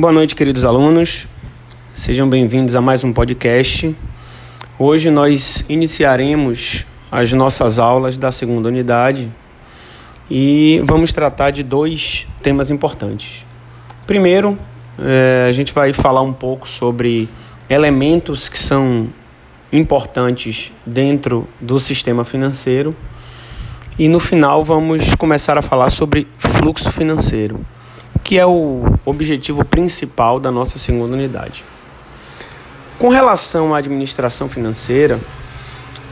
Boa noite, queridos alunos. Sejam bem-vindos a mais um podcast. Hoje nós iniciaremos as nossas aulas da segunda unidade e vamos tratar de dois temas importantes. Primeiro, é, a gente vai falar um pouco sobre elementos que são importantes dentro do sistema financeiro e no final vamos começar a falar sobre fluxo financeiro, que é o objetivo principal da nossa segunda unidade. Com relação à administração financeira,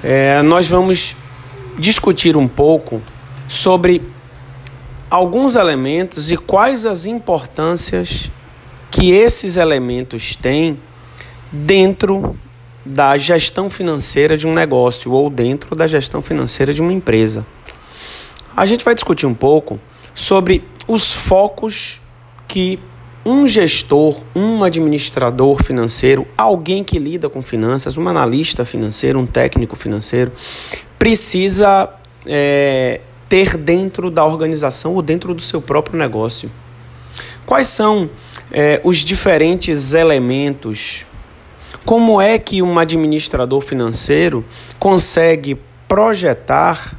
é, nós vamos discutir um pouco sobre alguns elementos e quais as importâncias que esses elementos têm dentro da gestão financeira de um negócio ou dentro da gestão financeira de uma empresa. A gente vai discutir um pouco sobre os focos que um gestor, um administrador financeiro, alguém que lida com finanças, um analista financeiro, um técnico financeiro, precisa é, ter dentro da organização ou dentro do seu próprio negócio. Quais são é, os diferentes elementos? Como é que um administrador financeiro consegue projetar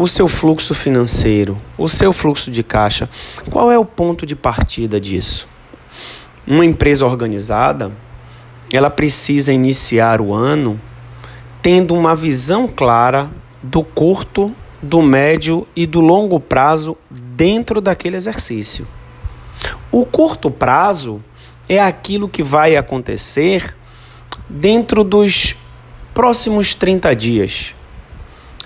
o seu fluxo financeiro, o seu fluxo de caixa. Qual é o ponto de partida disso? Uma empresa organizada, ela precisa iniciar o ano tendo uma visão clara do curto, do médio e do longo prazo dentro daquele exercício. O curto prazo é aquilo que vai acontecer dentro dos próximos 30 dias.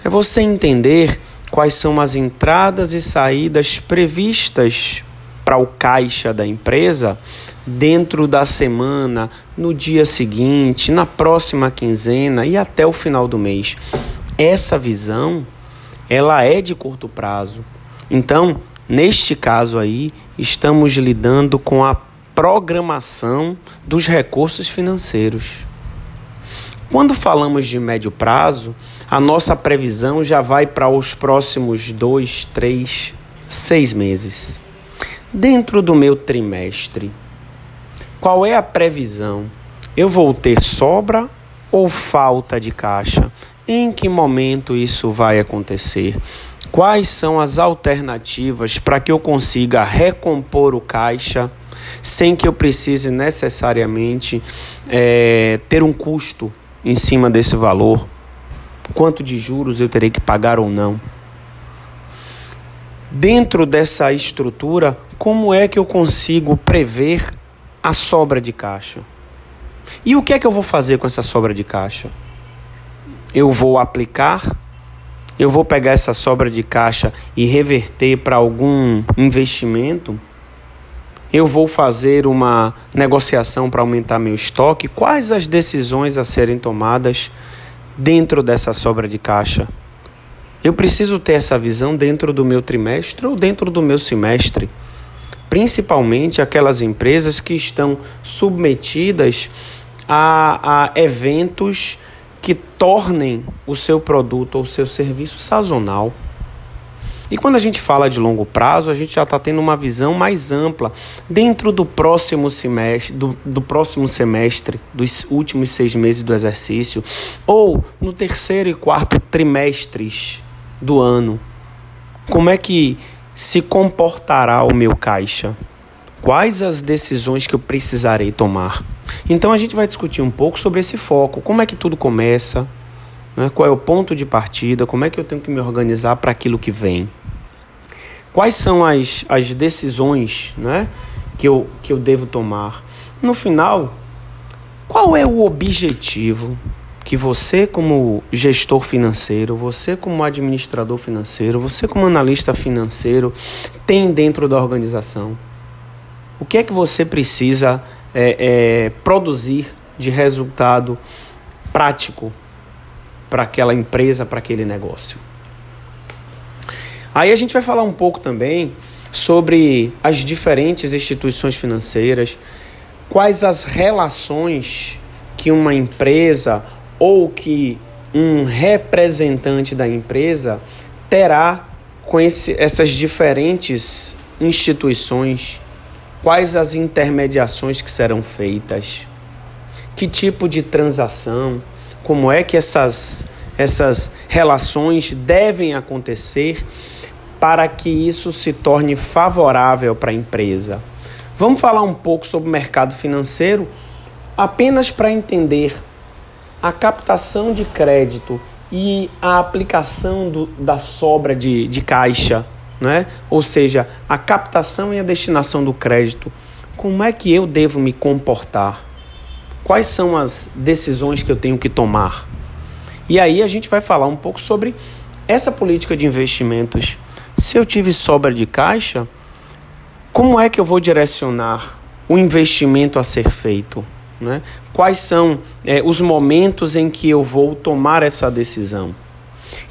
É você entender quais são as entradas e saídas previstas para o caixa da empresa dentro da semana, no dia seguinte, na próxima quinzena e até o final do mês. Essa visão, ela é de curto prazo. Então, neste caso aí, estamos lidando com a programação dos recursos financeiros. Quando falamos de médio prazo, a nossa previsão já vai para os próximos dois, três, seis meses. Dentro do meu trimestre, qual é a previsão? Eu vou ter sobra ou falta de caixa? Em que momento isso vai acontecer? Quais são as alternativas para que eu consiga recompor o caixa sem que eu precise necessariamente é, ter um custo em cima desse valor, quanto de juros eu terei que pagar ou não. Dentro dessa estrutura, como é que eu consigo prever a sobra de caixa? E o que é que eu vou fazer com essa sobra de caixa? Eu vou aplicar? Eu vou pegar essa sobra de caixa e reverter para algum investimento? eu vou fazer uma negociação para aumentar meu estoque? Quais as decisões a serem tomadas dentro dessa sobra de caixa? Eu preciso ter essa visão dentro do meu trimestre ou dentro do meu semestre? Principalmente aquelas empresas que estão submetidas a, a eventos que tornem o seu produto ou seu serviço sazonal. E quando a gente fala de longo prazo, a gente já está tendo uma visão mais ampla dentro do próximo semestre, do, do próximo semestre, dos últimos seis meses do exercício, ou no terceiro e quarto trimestres do ano. Como é que se comportará o meu caixa? Quais as decisões que eu precisarei tomar? Então a gente vai discutir um pouco sobre esse foco. Como é que tudo começa? Né? Qual é o ponto de partida? Como é que eu tenho que me organizar para aquilo que vem? Quais são as, as decisões né, que, eu, que eu devo tomar? No final, qual é o objetivo que você, como gestor financeiro, você, como administrador financeiro, você, como analista financeiro, tem dentro da organização? O que é que você precisa é, é, produzir de resultado prático para aquela empresa, para aquele negócio. Aí a gente vai falar um pouco também sobre as diferentes instituições financeiras, quais as relações que uma empresa ou que um representante da empresa terá com esse, essas diferentes instituições quais as intermediações que serão feitas, que tipo de transação, como é que essas, essas relações devem acontecer para que isso se torne favorável para a empresa. Vamos falar um pouco sobre o mercado financeiro apenas para entender a captação de crédito e a aplicação do, da sobra de, de caixa, né? ou seja, a captação e a destinação do crédito. Como é que eu devo me comportar? Quais são as decisões que eu tenho que tomar? E aí a gente vai falar um pouco sobre essa política de investimentos. Se eu tive sobra de caixa, como é que eu vou direcionar o investimento a ser feito? Né? Quais são é, os momentos em que eu vou tomar essa decisão?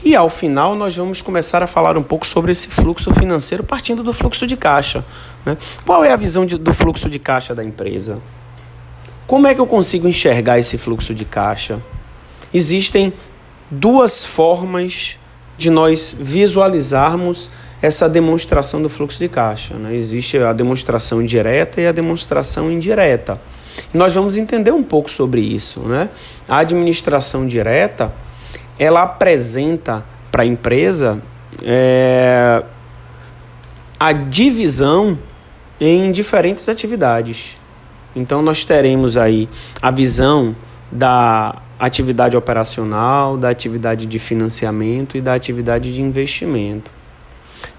E ao final nós vamos começar a falar um pouco sobre esse fluxo financeiro partindo do fluxo de caixa. Né? Qual é a visão de, do fluxo de caixa da empresa? Como é que eu consigo enxergar esse fluxo de caixa? Existem duas formas de nós visualizarmos essa demonstração do fluxo de caixa. Né? Existe a demonstração direta e a demonstração indireta. Nós vamos entender um pouco sobre isso. Né? A administração direta ela apresenta para a empresa é, a divisão em diferentes atividades. Então nós teremos aí a visão da atividade operacional, da atividade de financiamento e da atividade de investimento.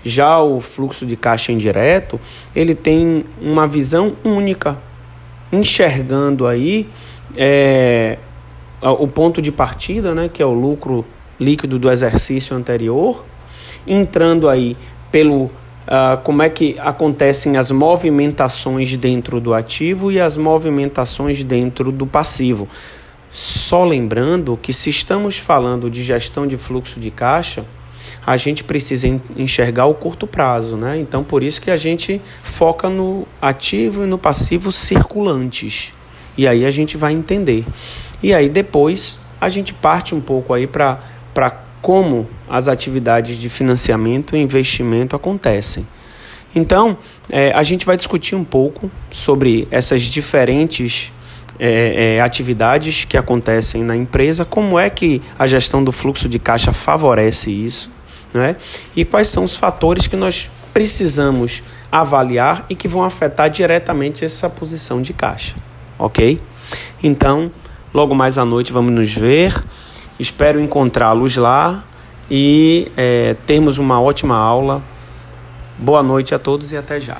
Já o fluxo de caixa indireto, ele tem uma visão única enxergando aí é, o ponto de partida, né, que é o lucro líquido do exercício anterior, entrando aí pelo uh, como é que acontecem as movimentações dentro do ativo e as movimentações dentro do passivo. Só lembrando que se estamos falando de gestão de fluxo de caixa, a gente precisa enxergar o curto prazo, né? Então, por isso que a gente foca no ativo e no passivo circulantes. E aí a gente vai entender. E aí depois a gente parte um pouco aí para como as atividades de financiamento e investimento acontecem. Então, é, a gente vai discutir um pouco sobre essas diferentes é, é, atividades que acontecem na empresa, como é que a gestão do fluxo de caixa favorece isso né? E quais são os fatores que nós precisamos avaliar e que vão afetar diretamente essa posição de caixa, ok? Então, logo mais à noite vamos nos ver. Espero encontrá-los lá e é, termos uma ótima aula. Boa noite a todos e até já.